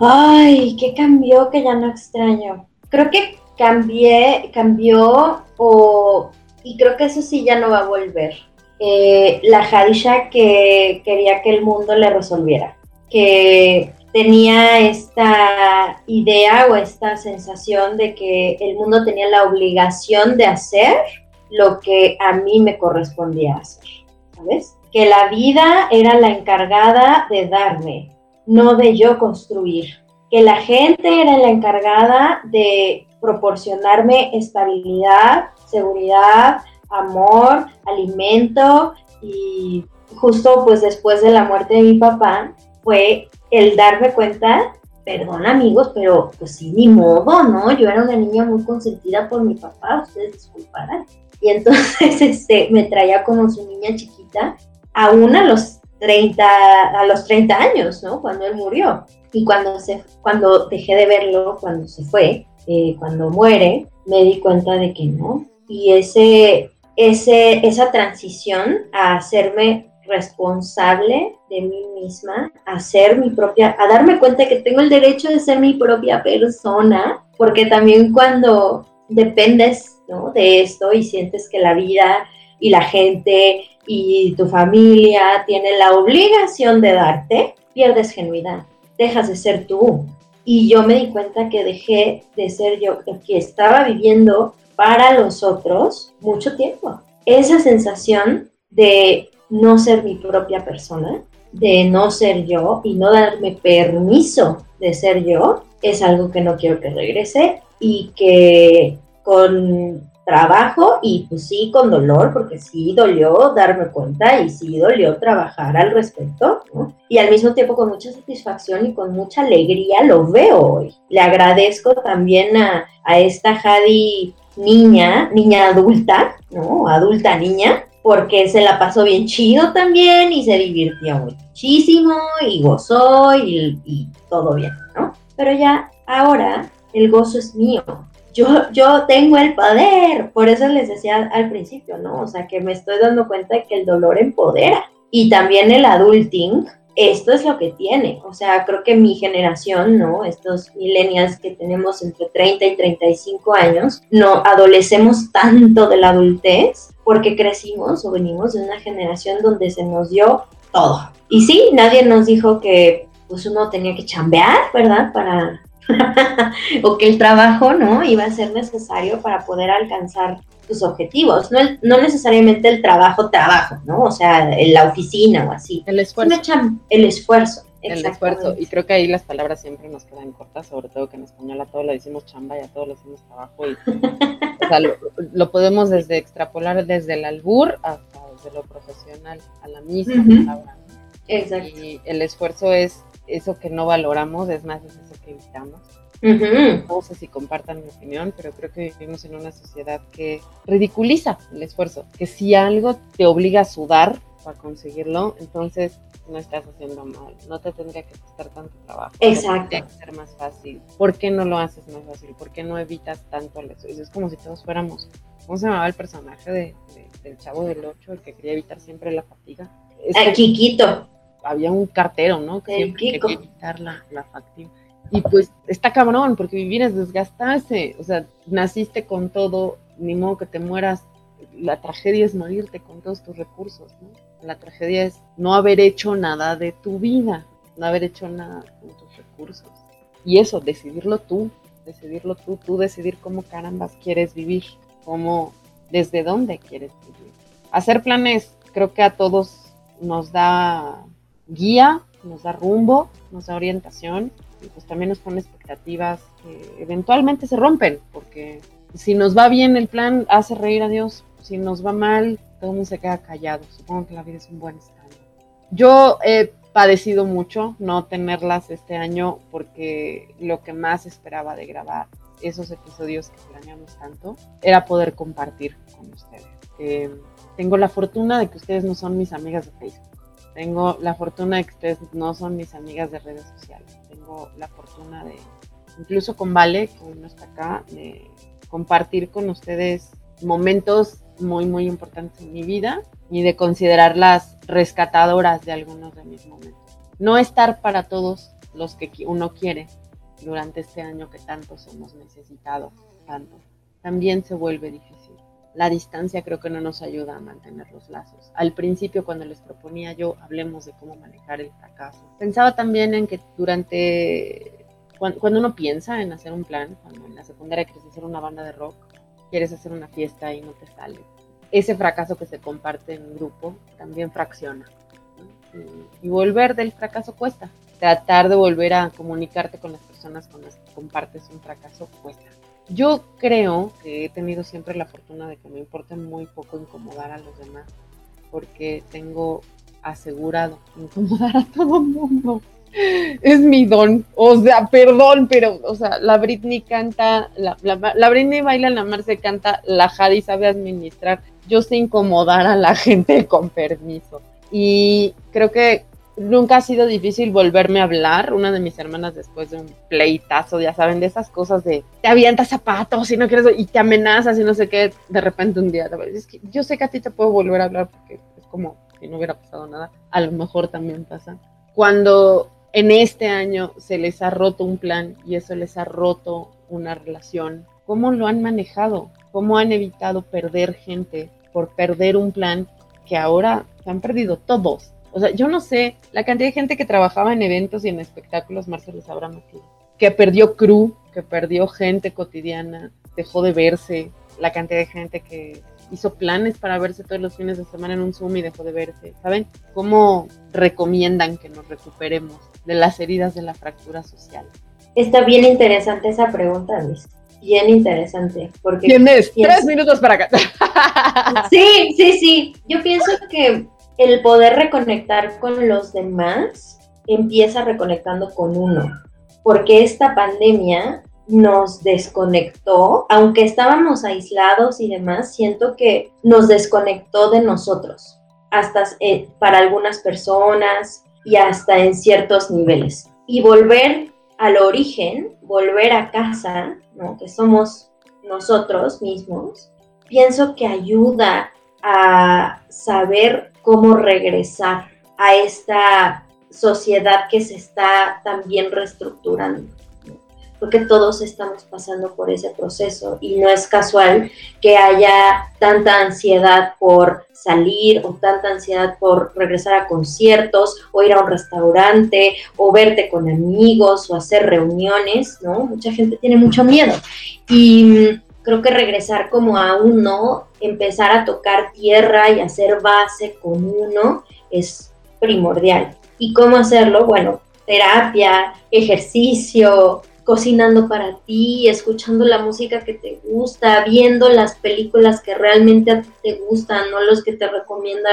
Ay, ¿qué cambió que ya no extraño? Creo que cambié, cambió o y creo que eso sí ya no va a volver. Eh, la Hadisha que quería que el mundo le resolviera, que tenía esta idea o esta sensación de que el mundo tenía la obligación de hacer lo que a mí me correspondía hacer, ¿sabes? Que la vida era la encargada de darme, no de yo construir. Que la gente era la encargada de proporcionarme estabilidad, seguridad, amor, alimento y justo pues después de la muerte de mi papá fue el darme cuenta perdón amigos, pero pues sí, ni modo, ¿no? Yo era una niña muy consentida por mi papá, ustedes disculparán. Y entonces este, me traía como su niña chiquita, aún a los 30, a los 30 años, ¿no? Cuando él murió. Y cuando, se, cuando dejé de verlo, cuando se fue, eh, cuando muere, me di cuenta de que no. Y ese, ese, esa transición a hacerme responsable de mí misma, a ser mi propia, a darme cuenta que tengo el derecho de ser mi propia persona, porque también cuando dependes de esto y sientes que la vida y la gente y tu familia tienen la obligación de darte, pierdes genuidad, dejas de ser tú. Y yo me di cuenta que dejé de ser yo, que estaba viviendo para los otros mucho tiempo. Esa sensación de no ser mi propia persona, de no ser yo y no darme permiso de ser yo, es algo que no quiero que regrese y que con trabajo y pues sí con dolor, porque sí dolió darme cuenta y sí dolió trabajar al respecto, Y al mismo tiempo con mucha satisfacción y con mucha alegría lo veo hoy. Le agradezco también a, a esta Jadi niña, niña adulta, ¿no? Adulta niña, porque se la pasó bien chido también y se divirtió muchísimo y gozó y, y todo bien, ¿no? Pero ya ahora el gozo es mío. Yo, yo tengo el poder, por eso les decía al principio, ¿no? O sea, que me estoy dando cuenta de que el dolor empodera. Y también el adulting, esto es lo que tiene. O sea, creo que mi generación, ¿no? Estos millennials que tenemos entre 30 y 35 años, no adolecemos tanto de la adultez porque crecimos o venimos de una generación donde se nos dio todo. Y sí, nadie nos dijo que pues uno tenía que chambear, ¿verdad? Para o que el trabajo, ¿no? Iba a ser necesario para poder alcanzar tus objetivos, no, no necesariamente el trabajo, trabajo, ¿no? O sea, en la oficina o así. El esfuerzo. El esfuerzo. El esfuerzo. Y creo que ahí las palabras siempre nos quedan cortas, sobre todo que en español a todo le decimos chamba y a todos le decimos trabajo. Y, o sea, lo, podemos desde extrapolar desde el albur hasta desde lo profesional a la misma palabra. Exacto. Y el esfuerzo es eso que no valoramos, es más, es eso que evitamos. No sé si compartan mi opinión, pero creo que vivimos en una sociedad que ridiculiza el esfuerzo, que si algo te obliga a sudar para conseguirlo, entonces no estás haciendo mal, no te tendría que costar tanto trabajo. Exacto. Tendría que ser más fácil. ¿Por qué no lo haces más fácil? ¿Por qué no evitas tanto el esfuerzo? Es como si todos fuéramos, ¿cómo se llamaba el personaje de, del Chavo del Ocho, el que quería evitar siempre la fatiga? Es Kikito. Había un cartero, ¿no? Que siempre quería evitar la, la fatiga. Y pues está cabrón, porque vivir es desgastarse. O sea, naciste con todo, ni modo que te mueras. La tragedia es morirte con todos tus recursos. La tragedia es no haber hecho nada de tu vida, no haber hecho nada con tus recursos. Y eso, decidirlo tú, decidirlo tú, tú decidir cómo carambas quieres vivir, cómo, desde dónde quieres vivir. Hacer planes creo que a todos nos da guía, nos da rumbo, nos da orientación, y pues también nos pone expectativas que eventualmente se rompen, porque si nos va bien el plan, hace reír a Dios, si nos va mal, todo el mundo se queda callado. Supongo que la vida es un buen estado. Yo he padecido mucho no tenerlas este año porque lo que más esperaba de grabar esos episodios que planeamos tanto era poder compartir con ustedes. tengo la fortuna de que ustedes no son mis amigas de Facebook. Tengo la fortuna de que ustedes no son mis amigas de redes sociales la fortuna de, incluso con Vale, que hoy no está acá, de compartir con ustedes momentos muy, muy importantes en mi vida y de considerarlas rescatadoras de algunos de mis momentos. No estar para todos los que uno quiere durante este año que tantos hemos necesitado, tanto, también se vuelve difícil. La distancia creo que no nos ayuda a mantener los lazos. Al principio, cuando les proponía yo, hablemos de cómo manejar el fracaso. Pensaba también en que durante, cuando, uno piensa en hacer un plan, cuando en la secundaria quieres hacer una banda de rock, quieres hacer una fiesta y no te sale, ese fracaso que se comparte en un grupo también fracciona. Y, y, volver del fracaso cuesta. Tratar de volver a comunicarte con las personas con las que compartes un fracaso cuesta. Yo creo que he tenido siempre la fortuna de que me importe muy poco incomodar a los demás, porque tengo asegurado incomodar a todo el mundo. es mi don. O sea, perdón, pero, o sea, la Britney canta, la, la, Britney baila, la Marce canta, la Jadi sabe administrar. Yo sé incomodar a la gente con permiso. Y creo que nunca ha sido difícil volverme a hablar. Una de mis hermanas después de un pleitazo, ya saben, de esas cosas de te avientas zapatos y no quieres y te amenazas y no sé qué, de repente un día. Es que yo sé que a ti te puedo volver a hablar porque es como si no hubiera pasado nada. A lo mejor también pasa. Cuando en este año se les ha roto un plan y eso les ha roto una relación, ¿cómo lo han manejado? ¿Cómo han evitado perder gente por perder un plan que ahora se han perdido todos? O sea, yo no sé, la cantidad de gente que trabajaba en eventos y en espectáculos, Marcelo sabrá más que, perdió crew, que perdió gente cotidiana, dejó de verse, la cantidad de gente que hizo planes para verse todos los fines de semana en un Zoom y dejó de verse. ¿Saben cómo recomiendan que nos recuperemos de las heridas de la fractura social? Está bien interesante esa pregunta, Luis. Bien interesante. Porque Tienes tres minutos para acá. Sí, sí, sí. Yo pienso que el poder reconectar con los demás empieza reconectando con uno, porque esta pandemia nos desconectó, aunque estábamos aislados y demás, siento que nos desconectó de nosotros, hasta eh, para algunas personas y hasta en ciertos niveles. Y volver al origen, volver a casa, ¿no? que somos nosotros mismos, pienso que ayuda a saber cómo regresar a esta sociedad que se está también reestructurando. Porque todos estamos pasando por ese proceso y no es casual que haya tanta ansiedad por salir o tanta ansiedad por regresar a conciertos o ir a un restaurante o verte con amigos o hacer reuniones, ¿no? Mucha gente tiene mucho miedo. Y creo que regresar como a uno, empezar a tocar tierra y hacer base con uno es primordial. ¿Y cómo hacerlo? Bueno, terapia, ejercicio, cocinando para ti, escuchando la música que te gusta, viendo las películas que realmente te gustan, no los que te recomienda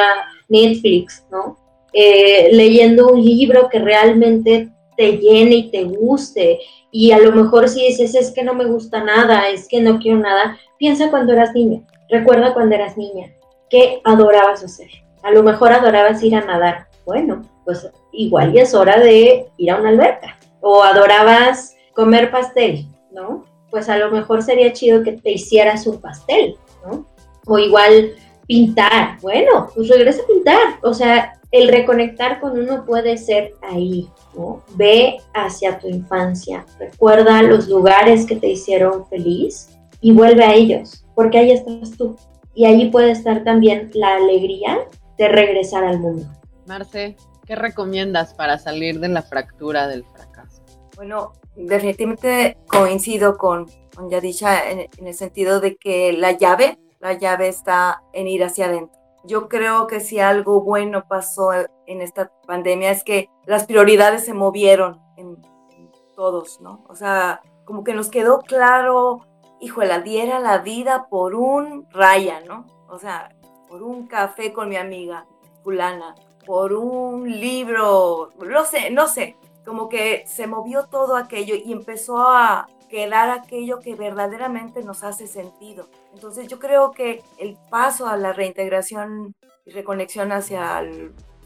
Netflix, ¿no? Eh, leyendo un libro que realmente te llene y te guste. Y a lo mejor si dices, es que no me gusta nada, es que no quiero nada, piensa cuando eras niña, recuerda cuando eras niña, ¿qué adorabas hacer? A lo mejor adorabas ir a nadar. Bueno, pues igual ya es hora de ir a una alberca. O adorabas comer pastel, ¿no? Pues a lo mejor sería chido que te hicieras un pastel, ¿no? O igual pintar. Bueno, pues regresa a pintar. O sea, el reconectar con uno puede ser ahí, ¿no? Ve hacia tu infancia, recuerda los lugares que te hicieron feliz y vuelve a ellos, porque ahí estás tú. Y allí puede estar también la alegría de regresar al mundo. Marce, ¿qué recomiendas para salir de la fractura del fracaso? Bueno, definitivamente coincido con, con Yadisha en, en el sentido de que la llave, la llave está en ir hacia adentro yo creo que si algo bueno pasó en esta pandemia es que las prioridades se movieron en, todos, ¿no? O sea, como que nos quedó claro, hijo, la diera la vida por un raya, ¿no? O sea, por un café con mi amiga fulana, por un libro, no sé, no sé, como que se movió todo aquello y empezó a, quedar aquello que verdaderamente nos hace sentido. Entonces yo creo que el paso a la reintegración y reconexión hacia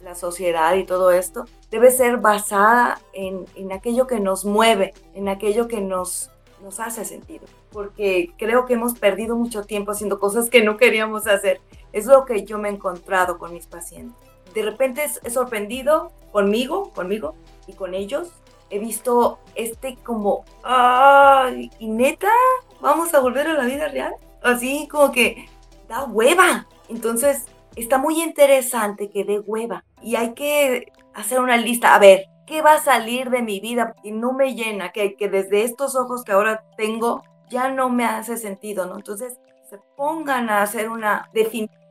la sociedad y todo esto debe ser basada en, en, aquello que nos mueve, en aquello que nos, nos hace sentido. Porque creo que hemos perdido mucho tiempo haciendo cosas que no queríamos hacer. Es lo que yo me he encontrado con mis pacientes. De repente he sorprendido conmigo, conmigo y con ellos he visto este como, ¡ay! ¿Y neta? ¿Vamos a volver a la vida real? Así como que da hueva. Entonces, está muy interesante que dé hueva. Y hay que hacer una lista. A ver, ¿qué va a salir de mi vida y no me llena? Que, que desde estos ojos que ahora tengo ya no me hace sentido, ¿no? Entonces, se pongan a hacer una definición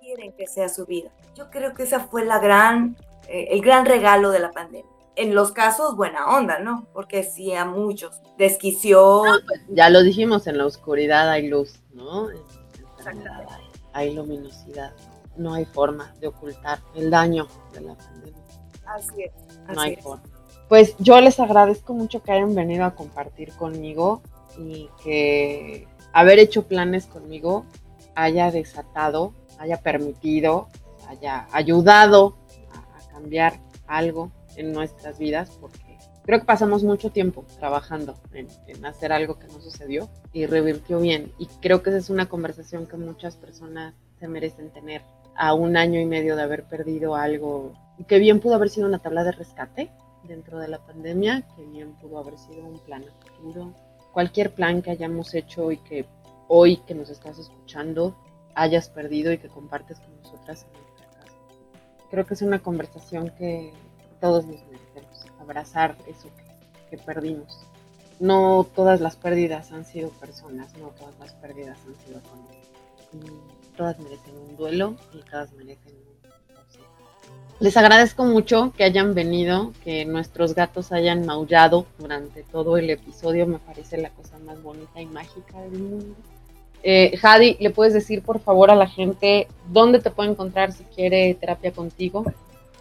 quieren que sea su vida. Yo creo que esa fue la gran, eh, el gran regalo de la pandemia en los casos buena onda, ¿no? Porque sí a muchos desquició. Pues, ya lo dijimos, en la oscuridad hay luz, ¿no? Hay luminosidad. No hay forma de ocultar el daño de la pandemia. Así es. no hay es. forma. Pues yo les agradezco mucho que hayan venido a compartir conmigo y que haber hecho planes conmigo haya desatado, haya permitido, haya ayudado a, a cambiar algo en nuestras vidas, porque creo que pasamos mucho tiempo trabajando en, en hacer algo que no sucedió y revirtió bien. Y creo que esa es una conversación que muchas personas se merecen tener a un año y medio de haber perdido algo que bien pudo haber sido una tabla de rescate dentro de la pandemia, que bien pudo haber sido un plan a futuro. Cualquier plan que hayamos hecho y que hoy que nos estás escuchando hayas perdido y que compartes con nosotras en nuestra casa. Creo que es una conversación que todos nos merecemos, abrazar eso que, que perdimos. No todas las pérdidas han sido personas, no todas las pérdidas han sido familias. Y Todas merecen un duelo y todas merecen un. Les agradezco mucho que hayan venido, que nuestros gatos hayan maullado durante todo el episodio. Me parece la cosa más bonita y mágica del mundo. Eh, Jadi, ¿le puedes decir por favor a la gente dónde te puede encontrar si quiere terapia contigo?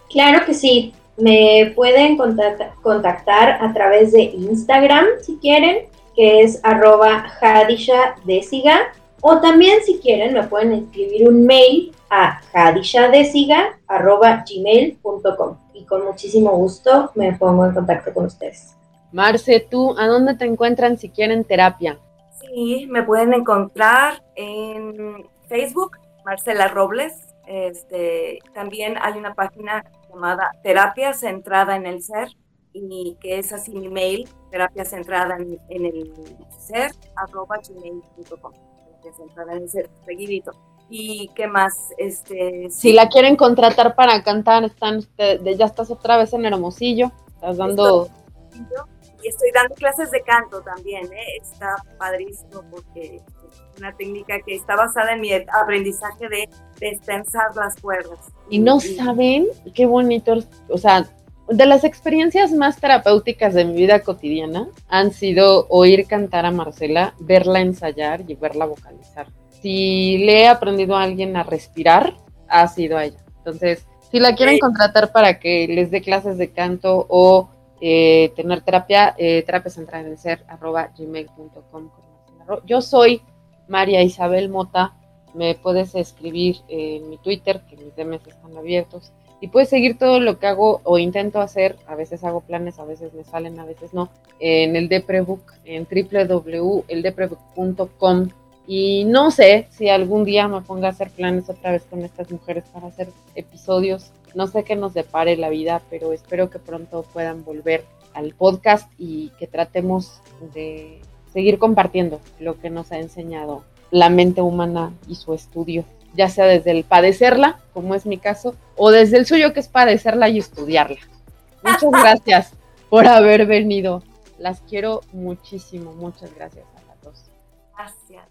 Claro que sí. Me pueden contacta- contactar a través de Instagram si quieren, que es arroba hadishadesiga. O también si quieren me pueden escribir un mail a hadishadesiga arroba gmail.com y con muchísimo gusto me pongo en contacto con ustedes. Marce, ¿tú a dónde te encuentran si quieren terapia? Sí, me pueden encontrar en Facebook, Marcela Robles. Este, también hay una página llamada Terapia Centrada en el Ser y que es así mi mail, terapia centrada en, en el ser, arroba gmail.com. Terapia centrada en el ser, seguidito. ¿Y qué más? Este, Si la quieren contratar para cantar, están ustedes, ya estás otra vez en Hermosillo, estás dando... y estoy dando clases de canto también, ¿eh? está padrísimo porque una técnica que está basada en mi aprendizaje de destensar las cuerdas. Y no saben qué bonito, o sea, de las experiencias más terapéuticas de mi vida cotidiana han sido oír cantar a Marcela, verla ensayar y verla vocalizar. Si le he aprendido a alguien a respirar, ha sido a ella. Entonces, si la quieren contratar para que les dé clases de canto o eh, tener terapia, eh, terapia central en el ser, arroba gmail.com. con Marcela Ro- Yo soy María Isabel Mota. Me puedes escribir en mi Twitter, que mis DMs están abiertos. Y puedes seguir todo lo que hago o intento hacer. A veces hago planes, a veces me salen, a veces no. En el Deprebook, en www.eldeprebook.com. Y no sé si algún día me ponga a hacer planes otra vez con estas mujeres para hacer episodios. No sé qué nos depare la vida, pero espero que pronto puedan volver al podcast y que tratemos de seguir compartiendo lo que nos ha enseñado la mente humana y su estudio, ya sea desde el padecerla, como es mi caso, o desde el suyo que es padecerla y estudiarla. Muchas gracias por haber venido. Las quiero muchísimo. Muchas gracias a las dos. Gracias.